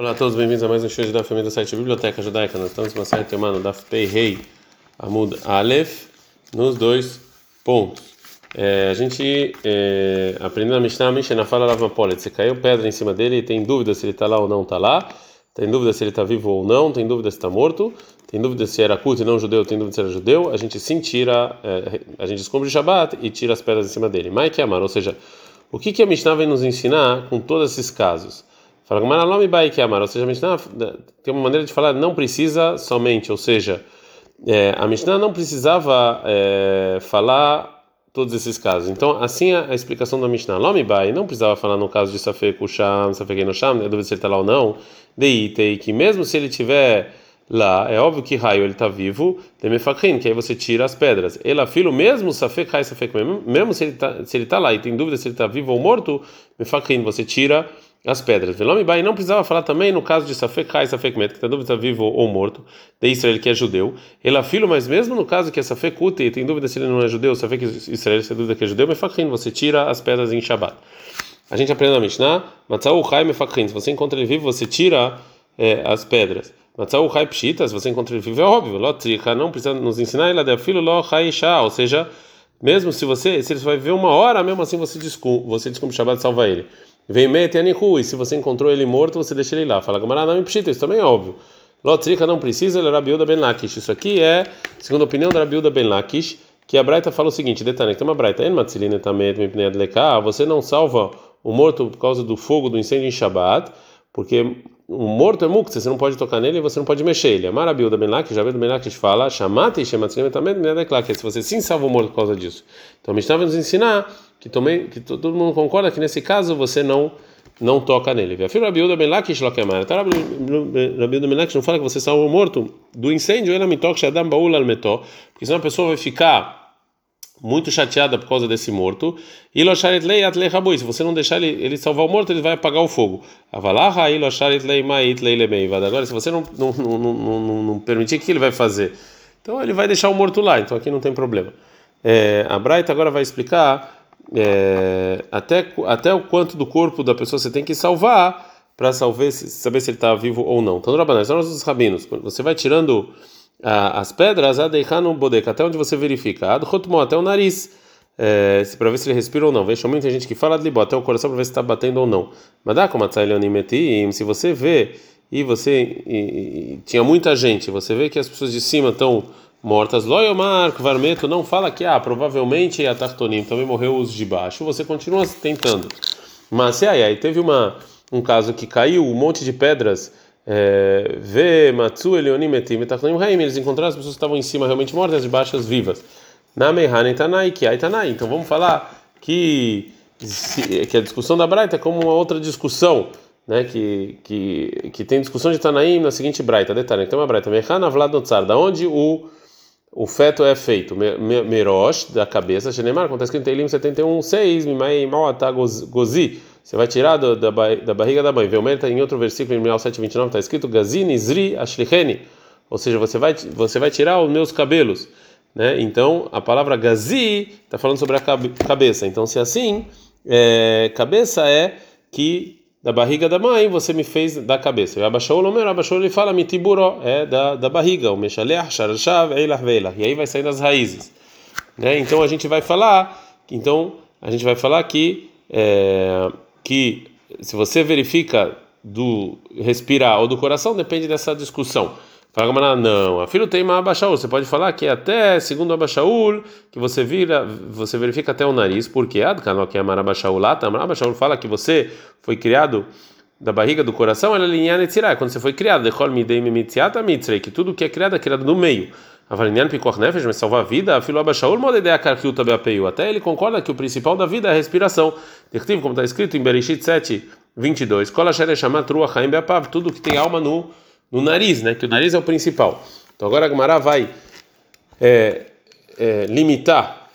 Olá a todos, bem-vindos a mais um show da família do site Biblioteca Judaica. Nós estamos no site Emano da Rei Amud Aleph, nos dois pontos. É, a gente é, aprendeu na Mishnah, Mishnah fala Lava Polet. Você caiu pedra em cima dele e tem dúvida se ele está lá ou não está lá, tem dúvida se ele está vivo ou não, tem dúvida se está morto, tem dúvida se era culto e não judeu, tem dúvida se era judeu. A gente sim tira, é, a gente descobre o Shabbat e tira as pedras em cima dele. Mike Amar, ou seja, o que, que a Mishnah vem nos ensinar com todos esses casos? Fala Gamaralome Baik Amar, ou seja, a Mishnah tem uma maneira de falar não precisa somente, ou seja, é, a Mishnah não precisava é, falar todos esses casos. Então, assim a, a explicação da Mishnah, Lomi Bai, não precisava falar no caso de Safek Usham, Safek Enosham, né, dúvida se ele está lá ou não, Deitei, que mesmo se ele tiver lá, é óbvio que raio ele está vivo, Demefakrin, que aí você tira as pedras. Ela filo mesmo Safek Rai Safek, mesmo se ele está tá lá e tem dúvida se ele está vivo ou morto, Mefakrin, você tira as pedras. Velome não precisava falar também no caso de Safek Hai, Safek Met, que está dúvida vivo ou morto, de Israel que é judeu. Ele é mas mesmo no caso que é Safek Kute, tem dúvida se ele não é judeu, Safek Israel, se tem dúvida que é judeu, Mefakhin, você tira as pedras em Shabbat. A gente aprende na Mishnah, Matzau Hai Mefakhin, se você encontra ele vivo, você tira é, as pedras. Matzau Hai Pshita, se você encontra ele vivo, é óbvio, Lotrika não precisa nos ensinar, ele é filho Lo Hai Shah, ou seja, mesmo se você, se ele vai viver uma hora, mesmo assim você desculpa, você desculpa Shabbat salva ele. Vem Metianihu, e se você encontrou ele morto, você deixa ele lá. Fala Gamara, não pshita, isso também é óbvio. Lotrika não precisa, ele é Rabiuda Ben Lakish. Isso aqui é, segundo a opinião da Rabiuda Ben Lakish, que a Braita fala o seguinte: detalhe, tem uma Braita, En Matzilina Tamet você não salva o morto por causa do fogo do incêndio em Shabbat, porque o morto é mukta, você não pode tocar nele e você não pode mexer ele. A Marabilda Ben Lakish, Rabiuda Ben Lakish fala, chamate Shematzilina Tamet que se você sim salva o morto por causa disso. Então a Mishnah vai nos ensinar que também que todo mundo concorda que nesse caso você não não toca nele. Afirma Rabiuda ben Lakish lokemar. Tá Rabiuda Lakish não fala que você salvou morto do incêndio, ela me toca shadam baul al metó, porque senão a pessoa vai ficar muito chateada por causa desse morto. E. Se você não deixar ele, ele salvar o morto, ele vai apagar o fogo. Agora, se você não não, não, não, não, não permitir, o que ele vai fazer? Então ele vai deixar o morto lá. Então aqui não tem problema. É, a Braita agora vai explicar é, até, até o quanto do corpo da pessoa você tem que salvar para saber, se ele está vivo ou não. Então, Rabanais, são os rabinos. Você vai tirando a, as pedras, no bodeca, até onde você verifica. Adhotmo, até o nariz, é, para ver se ele respira ou não. Veja, muita gente que fala de libo, até o coração para ver se está batendo ou não. Mas dá como se você vê e você e, e, tinha muita gente, você vê que as pessoas de cima estão mortas. Loyomar, Varmeto, não fala que, ah, provavelmente a Tartonim também morreu os de baixo. Você continua tentando. Mas, aí, aí teve uma, um caso que caiu um monte de pedras. É, vê, Matsu, Elionim, Etim, Tartonim, Raim. Eles encontraram as pessoas que estavam em cima realmente mortas, de baixas vivas. Na Mehane Tanai, que Tanai. Então vamos falar que, que a discussão da Braita é como uma outra discussão. Né, que, que, que tem discussão de Tanaim na seguinte braita, detalhe, então uma braita, Mechana Vlad da onde o o feto é feito merosh da cabeça, Shenemar, como está escrito em Elim 71, 6, Mimai Maata Gozi, você vai tirar do, da, da barriga da mãe. Velmer em outro versículo, em 729, está escrito Gazini Zri Ashlicheni, ou seja, você vai, você vai tirar os meus cabelos. Né? Então, a palavra Gazi está falando sobre a cabeça. Então, se assim, é, cabeça é que da barriga da mãe você me fez da cabeça. E abaixou o abaixou ele fala mitiburo, é da, da barriga, o meshalech, sharashav, eilah veilah. E aí vai sair das raízes. Né? Então a gente vai falar, então a gente vai falar que é, que se você verifica do respirar ou do coração depende dessa discussão. Fala Gamara, não, a filho tem uma abaixaul. Você pode falar que até, segundo abaixaul, que você vira, você verifica até o nariz, porque Adkanó que é abaixaul lá, abaixaul fala que você foi criado da barriga do coração, ela é linha netzirá, quando você foi criado, dechol midei mitziata mitzrei, que tudo que é criado é criado no meio. Avalinyan pikor nefesh, mas salvar a vida, a filho abaixaul, modedea karkiu tabeapeiu. Até ele concorda que o principal da vida é a respiração. Dertiv, como está escrito em Bereshit 7, 22, Kol asher eshamat ruach haim beapav, tudo que tem alma no no nariz, né? Que o nariz é o principal. Então agora a Gemara vai é, é, limitar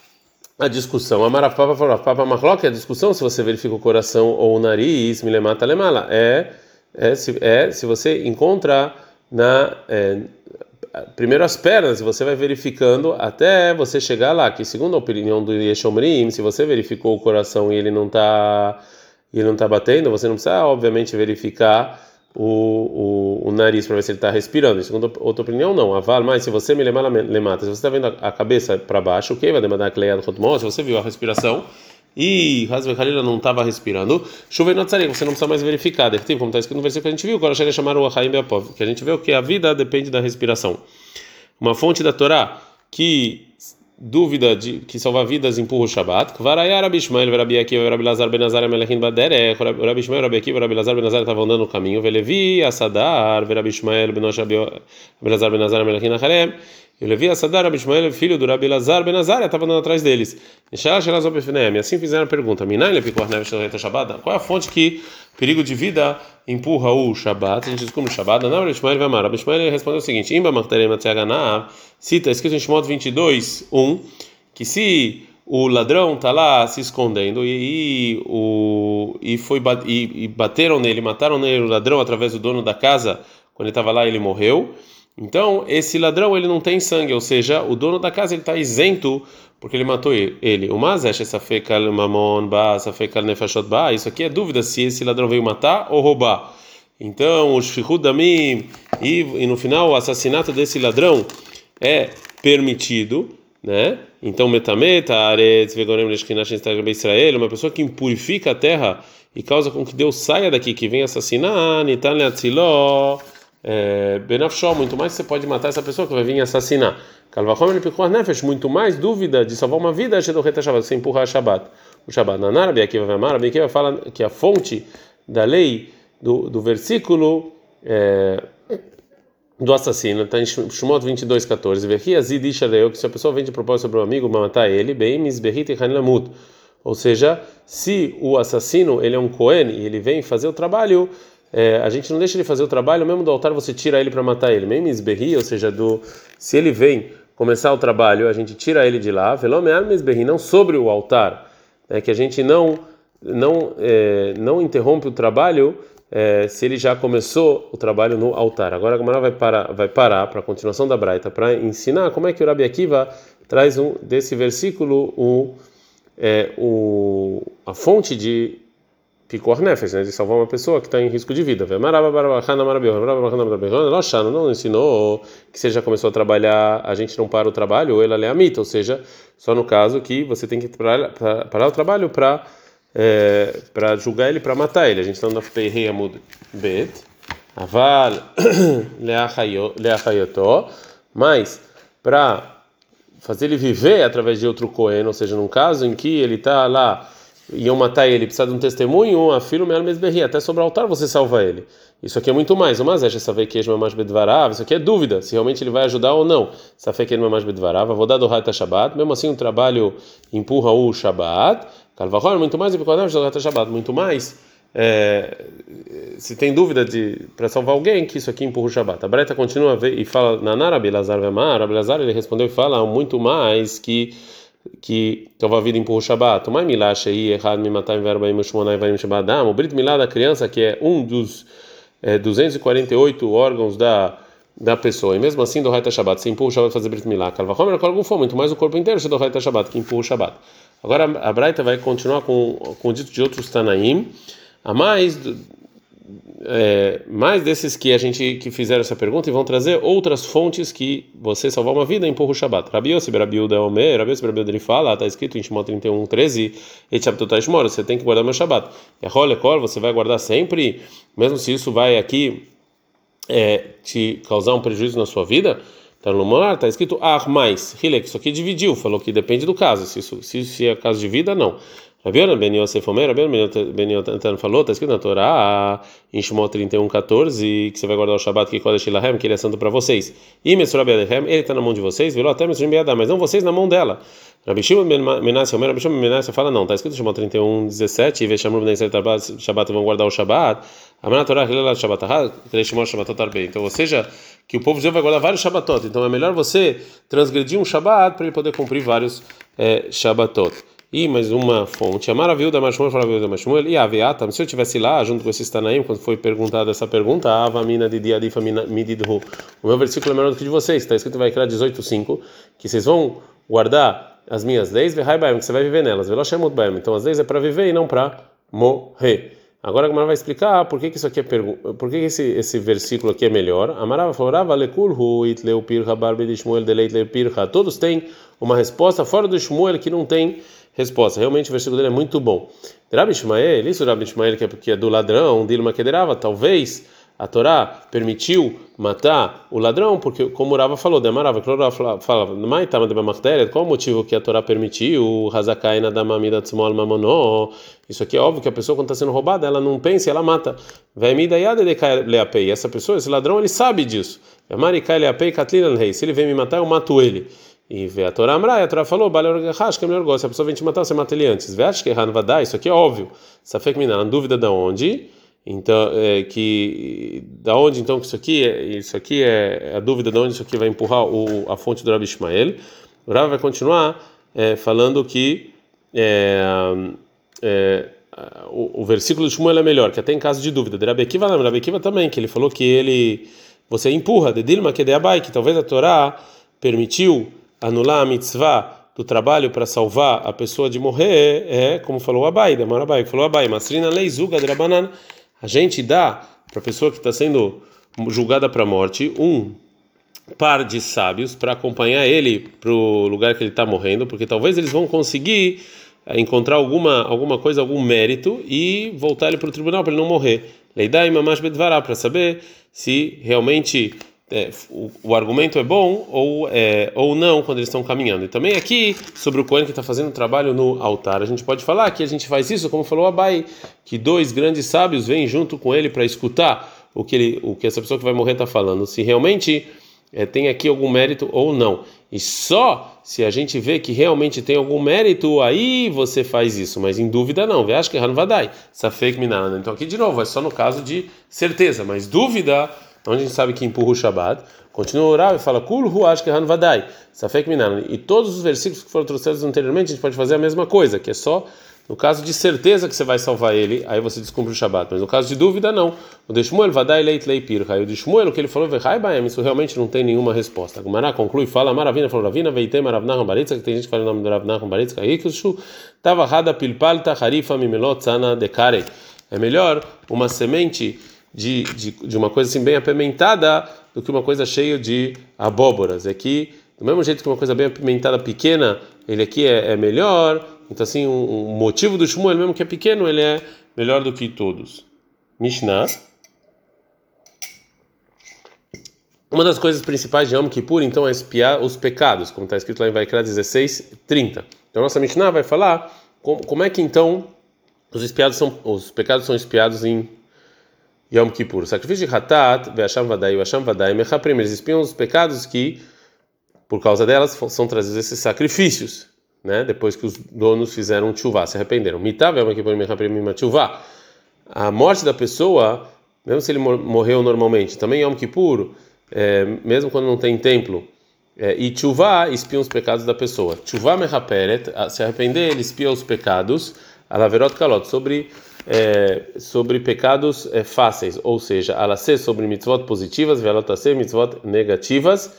a discussão. A Marafapa falou, Papa Marlock, a discussão se você verifica o coração ou o nariz, me lemata lemala, é, é, se, é se você encontra na é, primeiro as pernas, você vai verificando até você chegar lá, que segundo a opinião do Yeshomrim, se você verificou o coração e ele não está ele não está batendo, você não precisa obviamente verificar o, o, o nariz para ver se ele está respirando. Segundo outra opinião, não. Aval, mas se você me lemata, se você está vendo a, cabeça para baixo, o que vai demandar a se você viu a respiração e Hasbe não estava respirando, chovei no você não precisa mais verificar. Deve como está escrito no versículo que a gente viu, agora chega chamar o Ahaim Beapov, que a gente vê que a vida depende da respiração. Uma fonte da Torá que dúvida de que salva vidas empurra o Shabat. Kvaraya Rabi Ishmael, Rabi Akiva, Rabi Lazar Ben Azar, Melechin Baderech, Rabi Ishmael, Rabi Akiva, Rabi Lazar Ben Azar estavam andando no caminho. Velevi, Asadar, Rabi Ishmael, Benosh Rabi Lazar Ben Azar, Melechin Levei a Sadar Abishmael, filho do Rabi Lazar Ben Azar, estava andando atrás deles. E assim fizeram a pergunta: Qual é a fonte que perigo de vida empurra o Shabat? A gente descobre o Shabat. Não, Abishmael vai amar. Abishmael respondeu o seguinte: cita, escrito em Shimot 22, 1, que se o ladrão está lá se escondendo e, e, o, e, foi, e, e bateram nele, mataram nele o ladrão através do dono da casa, quando ele estava lá ele morreu. Então, esse ladrão ele não tem sangue, ou seja, o dono da casa ele está isento porque ele matou ele. O mazesh essa fecal mamon ba, essa fecal nefashot ba. Isso aqui é dúvida se esse ladrão veio matar ou roubar. Então, o shfichud damim e, e no final o assassinato desse ladrão é permitido, né? Então, metameta aretz vegorem leshkinash Israel, uma pessoa que impurifica a terra e causa com que Deus saia daqui, que venha assassinar, nitan leatziló é, Benafshó, muito mais você pode matar essa pessoa que vai vir assassinar. Kalvachom ele picou nefesh, muito mais dúvida de salvar uma vida, Shedoreta Shabbat, você empurrar a Shabbat. O Shabbat na Narabi, aqui vai amar, aqui fala que a fonte da lei do, do versículo é, do assassino está em Shumot 22, 14. Verri Azid Ishaleu, que se a pessoa vem de propósito sobre um amigo, matar ele, bem, Misberrit e Hanilamut. Ou seja, se o assassino ele é um Cohen e ele vem fazer o trabalho é, a gente não deixa ele fazer o trabalho, mesmo do altar você tira ele para matar ele. Mesmo esberri, ou seja, do se ele vem começar o trabalho, a gente tira ele de lá, não sobre o altar, é que a gente não não é, não interrompe o trabalho é, se ele já começou o trabalho no altar. Agora a Gamara vai parar vai parar para a continuação da Braita para ensinar como é que o Rabi Akiva traz um desse versículo o, é, o a fonte de Picor nefes, né, de salvar uma pessoa que está em risco de vida. Não ensinou que você já começou a trabalhar, a gente não para o trabalho, ou ela é mita, ou seja, só no caso que você tem que parar, o trabalho para é, para julgar ele, para matar ele. A gente está no Amud Bet, Aval Leachayotó, mas para fazer ele viver através de outro Cohen, ou seja, num caso em que ele está lá iam matar ele, precisa de um testemunho, a filho mesmo mesberri, até sobre o altar você salva ele. Isso aqui é muito mais. Mas é saber que é mais bedvarav, isso aqui é dúvida, se realmente ele vai ajudar ou não. Saber que é mais bedvarav, vou dar do Haita Shabbat, mesmo assim o trabalho empurra o Shabbat. Calvahor, muito mais do que o Shabbat, muito mais. É, se tem dúvida de para salvar alguém que isso aqui empurra o Shabbat. A Breta continua e fala na Narabi Lazar Vemar, Abelazar ele respondeu e fala muito mais que que tova vida empurra o Shabat. Tomai milacha aí, errado me matar em verba em Mushmonai Varim Shabadam. O Brit Milá da criança, que é um dos é, 248 órgãos da da pessoa. E mesmo assim, do Haita Shabbat, você empurra o Shabbat fazer Brit Milá. Calvachomer, com algum for, muito mais o corpo inteiro, você do Haita Shabbat, que empurra o Shabbat. Agora a Braita vai continuar com, com o dito de outros Tanaim. A mais é, mais desses que a gente que fizeram essa pergunta e vão trazer outras fontes que você salvar uma vida empurra o Shabat. Rabi Yossi, Rabi Uda Omer, Rabi Yossi, Rabi ele fala, está escrito em Shimon 31, 13, Etchabtotashmor, você tem que guardar meu Shabat. E a Rolekor, você vai guardar sempre, mesmo se isso vai aqui é, te causar um prejuízo na sua vida. Está no morar, está escrito ah, mais, Hilek, isso aqui dividiu, falou que depende do caso, se, isso, se, se é caso de vida, não. Rabiana Ben Yosef Omer, Rabiana Ben Yotan falou, está escrito na Torá, em Shemot 31, 14, que você vai guardar o Shabbat que Kodesh Ilahem, que ele é santo para vocês. E Mesur ele está na mão de vocês, virou até Mesur mas não vocês na mão dela. Rabi Shimon Menashe Omer, Rabi Shimon fala, não, está escrito em Shemot 31, 17, e Veshamur Ben Israel Shabbat, vão guardar o Shabbat. Amana Torá, Hilel Shabbat, Kreshimor Shabbatot Arbei. Então, ou seja, que o povo Deus vai guardar vários Shabbatot. Então, é melhor você transgredir um Shabbat para ele poder cumprir vários é, Shabbatot. E mais uma fonte. A maravilha da Mashmuel, maravilha da Mashmuel, e a Aveata, se eu estivesse lá junto com esses Tanaim, quando foi perguntada essa pergunta, Ava mina de Diadifa mididhu. O meu versículo é melhor do que de vocês, está escrito vai criar 18:5, que vocês vão guardar as minhas leis, que você vai viver nelas. Então as leis é para viver e não para morrer. Agora a Gemara vai explicar por que, que isso aqui é por que, que esse, esse versículo aqui é melhor. Amarava falava lekulhu itleu pirha barbe de pirha. Todos têm uma resposta fora do Shmuel que não tem resposta. Realmente o versículo dele é muito bom. Rabi Ishmael, isso Rabi Ishmael que é, que é do ladrão, Dilma Kederava, talvez a Torá permitiu matar o ladrão, porque, como o Rava falou, demarava, que o Rava falava, qual o motivo que a Torá permitiu, Hazakaina da mamida tsmol mamonó, isso aqui é óbvio que a pessoa, quando está sendo roubada, ela não pensa ela mata. E essa pessoa, esse ladrão, ele sabe disso. Se ele vem me matar, eu mato ele. E vê a Torá Amra, a Torá falou, que é melhor gosto. Se a pessoa vem te matar, você mata ele antes. Isso aqui é óbvio. Safek Miná, dúvida de onde? Então, é, que da onde então que isso aqui é, isso aqui é, é a dúvida de onde isso aqui vai empurrar o, a fonte do Rabi Ishmael. O Rabi vai continuar é, falando que é, é, o, o, versículo de Shmuel é melhor, que até em caso de dúvida. De Rabi Akiva, não, Rabi Akiva também, que ele falou que ele você empurra de Dilma que que talvez a Torá permitiu anular a mitzvah do trabalho para salvar a pessoa de morrer, é como falou Abai, Demar Abai, falou Abai, Masrina leizuga drabanan a gente dá para a pessoa que está sendo julgada para a morte um par de sábios para acompanhar ele para o lugar que ele está morrendo, porque talvez eles vão conseguir eh, encontrar alguma alguma coisa, algum mérito e voltar ele para o tribunal para ele não morrer. Leidai mamash bedvará para saber se realmente é, o, o, argumento é bom ou, é, ou não quando eles estão caminhando. E também aqui, sobre o Cohen que está fazendo trabalho no altar, a gente pode falar que a gente faz isso, como falou Abai, que dois grandes sábios vêm junto com ele para escutar o que, ele, o que essa pessoa que vai morrer está falando, se realmente é, tem aqui algum mérito ou não. E só se a gente vê que realmente tem algum mérito, aí você faz isso, mas em dúvida não. Acho que Hanvadai, Safek Minana. Então aqui de novo, é só no caso de certeza, mas dúvida então, a gente sabe que empurra o Shabbat. Continua a orar e fala, Kul Huash Kehan Vadai, Safek Minan. E todos os versículos que foram trouxedos anteriormente, a gente pode fazer a mesma coisa, que é só no caso de certeza que você vai salvar ele, aí você descumpre o Shabat. Mas no caso de dúvida, não. O de Shmuel, Vadai Leit Leipir. Aí o de o que ele falou, Baem, isso realmente não tem nenhuma resposta. Gumará conclui, fala, Maravina, falou, Ravina, Veitei, Maravnah Baritza, que tem gente que fala o nome do Ravnah Baritza, Ikishu, Tava Hada Pilpalta, Harifa, Mimelot, Sana, Dekare. É melhor uma semente de, de, de uma coisa assim bem apimentada do que uma coisa cheia de abóboras. É que, do mesmo jeito que uma coisa bem apimentada pequena, ele aqui é, é melhor. Então, assim, um, um motivo do Shmuel, mesmo que é pequeno, ele é melhor do que todos. Mishnah. Uma das coisas principais de Yom Kippur, então, é espiar os pecados, como está escrito lá em Vaikra 16, 30. Então, nossa Mishnah vai falar como, como é que, então, os, espiados são, os pecados são espiados em Yom Kippur. Sacrifício de Hatat, Ve'asham Vadai, Ve'asham Vadai, Mechaprim, eles espiam os pecados que, por causa delas, são trazidos esses sacrifícios, né? Depois que os donos fizeram tchuvá, se arrependeram. Mitav, Yom Kippur, Mechaprim, tchuvá. A morte da pessoa, mesmo se ele morreu normalmente, também Yom Kippur, é, mesmo quando não tem templo, é, e tchuvá espiam os pecados da pessoa. Tchuvá mechaperet, se arrepender, ele espia os pecados, alaverot kalot, sobre é, sobre pecados é, fáceis, ou seja, alacê sobre mitzvot positivas, velotacê mitzvot negativas,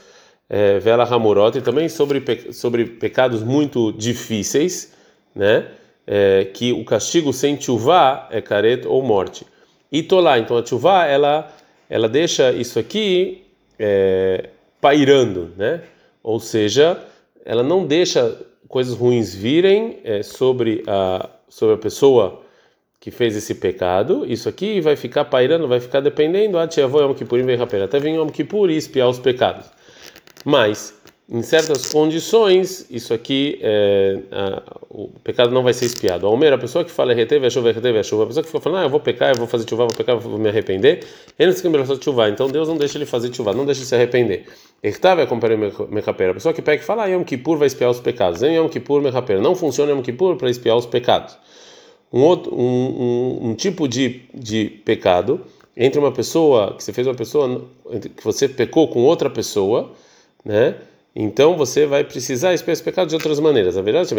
é, vela hamurot, e também sobre, sobre pecados muito difíceis, né? É, que o castigo sem chuvá é caret ou morte. E tolá, então a chuvá, ela, ela deixa isso aqui é, pairando, né? Ou seja, ela não deixa coisas ruins virem é, sobre, a, sobre a pessoa que fez esse pecado, isso aqui vai ficar pairando, vai ficar dependendo, até vir Yom Kippur e espiar os pecados. Mas, em certas condições, isso aqui, é, a, o pecado não vai ser espiado. A Omer, a pessoa que fala reteve a chuva, reteve a chuva, a pessoa que fica falando, ah, eu vou pecar, eu vou fazer chuva, vou pecar, vou me arrepender, ele não se chuva, então Deus não deixa ele fazer chuva, não deixa ele se arrepender. Ertava é comparar mecaper, a pessoa que pega e fala, ah, Yom Kippur vai espiar os pecados, Yom Kippur mecaper, não funciona Yom Kippur para espiar os pecados. Um, outro, um, um, um, tipo de, de pecado entre uma pessoa que você fez uma pessoa que você pecou com outra pessoa, né? Então você vai precisar expiar esse pecado de outras maneiras. A verdade é que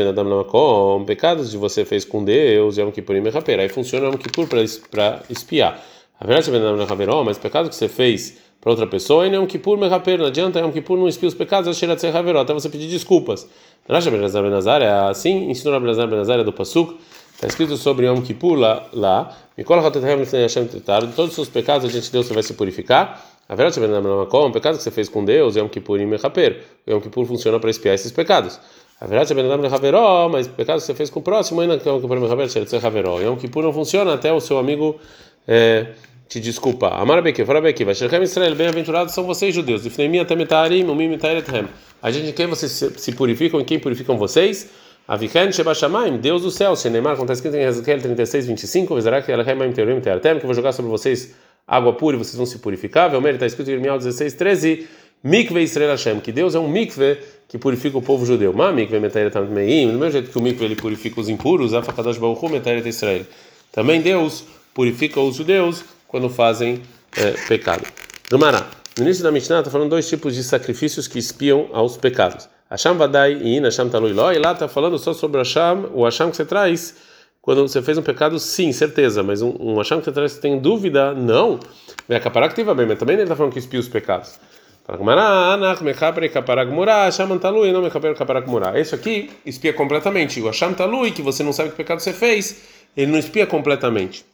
pecados de você fez com Deus, Yom Kippur e Mechaper. Aí funciona Yom Kippur para espiar. A verdade é mas pecado que você fez para outra pessoa, e Yom Kippur Mechaper. Não adianta Yom Kippur não espiar os pecados, até você pedir desculpas. Rashi Ben Benazar é assim, ensinou a Ben Benazar do Pasuk Está escrito sobre Yom Kippur lá, lá todos os seus pecados a gente Deus vai se purificar. A verdade é o pecado que você fez com Deus, Yom Kippur e Mechaper. Yom Kippur funciona para espiar esses pecados. A verdade é mas o pecado que você fez com o próximo, ainda que Yom Kippur Mechaper, Yom Kippur não funciona até o seu amigo é, te desculpa. Amar Beki, fora Beki, vai Sherchem Israel, bem-aventurados são vocês judeus. Ifneimi até metarim, umim metarethem. A gente, quem vocês se purificam e quem purificam vocês? Aviken Shebashamaim, Deus do céu. Shenemar, como está escrito em Ezequiel 36, 25, Vezarak Elahemaim Teorim Teartem, que eu vou jogar sobre vocês água pura e vocês vão se purificar. Velmer, está escrito em Irmial 16, 13, Mikve Israel Hashem, que Deus é um mikve que purifica o povo judeu. Ma mikve metaretam meim, do mesmo jeito que o mikve ele purifica os impuros, Afakadosh Baruch Hu metaret Israel. Também Deus purifica os judeus quando fazem é, pecado. Gumará. No início da Mishnah está falando dois tipos de sacrifícios que espiam aos pecados. Hasham Vadai e In Hasham Talui. E lá está falando só sobre o Hasham, o Hasham que você traz quando você fez um pecado, sim, certeza. Mas um, um Hasham que traz, você tem dúvida, não. Vai acaparar que teve bem, mas também ele está falando que espia os pecados. Esse aqui espia completamente. O Hasham Talui, que você não sabe que pecado você fez, ele não espia completamente.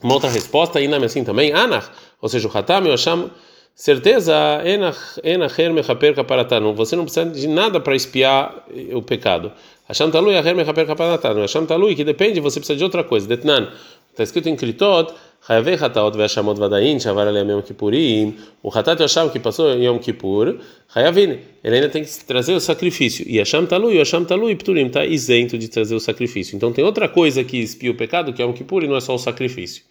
Uma outra resposta, Inam assim também, Anach, ou seja, o Hatam o Hasham Certeza, você não precisa de nada para espiar o pecado. Hasham talui, aher mechaper kaparatanu. Hasham talui, que depende, você precisa de outra coisa. Detnan, está escrito em Kritot, Hayavei hataot ve'ashamot vadain, shavar alem yom kippurim. O hatat o que passou em Yom Kippur, Hayavin, ele ainda tem que trazer o sacrifício. E Hasham talui, o Hasham talui, pturim, está isento de trazer o sacrifício. Então tem outra coisa que espia o pecado, que é Yom Kippur, e não é só o sacrifício.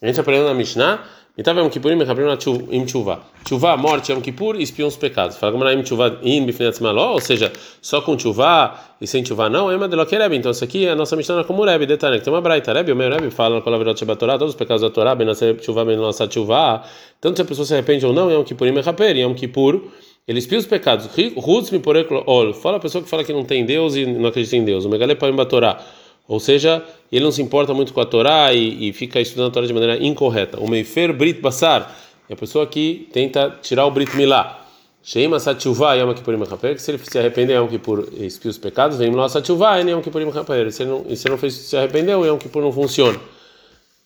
A gente aprendeu na Mishnah, então, Yom Kippur, im tshuva. Tshuva, morte, Yom Kippur, espiam os pecados. Fala como im tshuva in bifnetz maló, ou seja, só com tshuva e sem tshuva não, é uma que Rebbe. Então, isso aqui é a nossa Mishnah como Rebbe, detalhe, tem uma braita. Rebbe, o meu Rebbe fala com a Lavirot Shabbat Torah, todos os pecados da Torá, bem nascer tshuva, bem nascer tshuva. Tanto se a pessoa se arrepende ou não, Yom Kippur, im echaper, Yom Kippur, ele espia os pecados. Rutz mi poreklo ol. Fala a pessoa que fala que não tem Deus e não acredita em Deus. O megale parim Torá. Ou seja, ele não se importa muito com a Torá e, e fica estudando a Torá de maneira incorreta. O Meifer Brit Basar é a pessoa que tenta tirar o Brit Milá. Sheima Satchuvá Yom Kippurim Mechaper, se ele se arrepender Yom Kippur expia os pecados, vem lá Satchuvá Yom Kippurim Mechaper. Se ele não, se não fez, se arrependeu, Yom Kippur não funciona.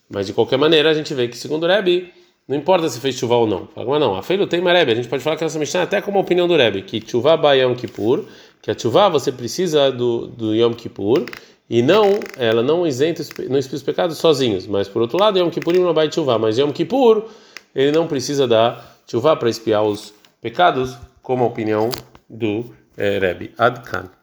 Mas de qualquer maneira, a gente vê que segundo o Rebbe, não importa se fez chuva ou não. Fala, mas não, a feira tem Rebbe. A gente pode falar que essa Mishnah é até como a opinião do Rebbe, que chuva ba Yom Kippur, que a chuva você precisa do, do Yom Kippur, e não, ela não isenta, não expia os pecados sozinhos. Mas por outro lado, Yom Kippurim não vai chuva, mas Yom Kippur ele não precisa da chuva para espiar os pecados, como a opinião do eh, Rebbe Adkan.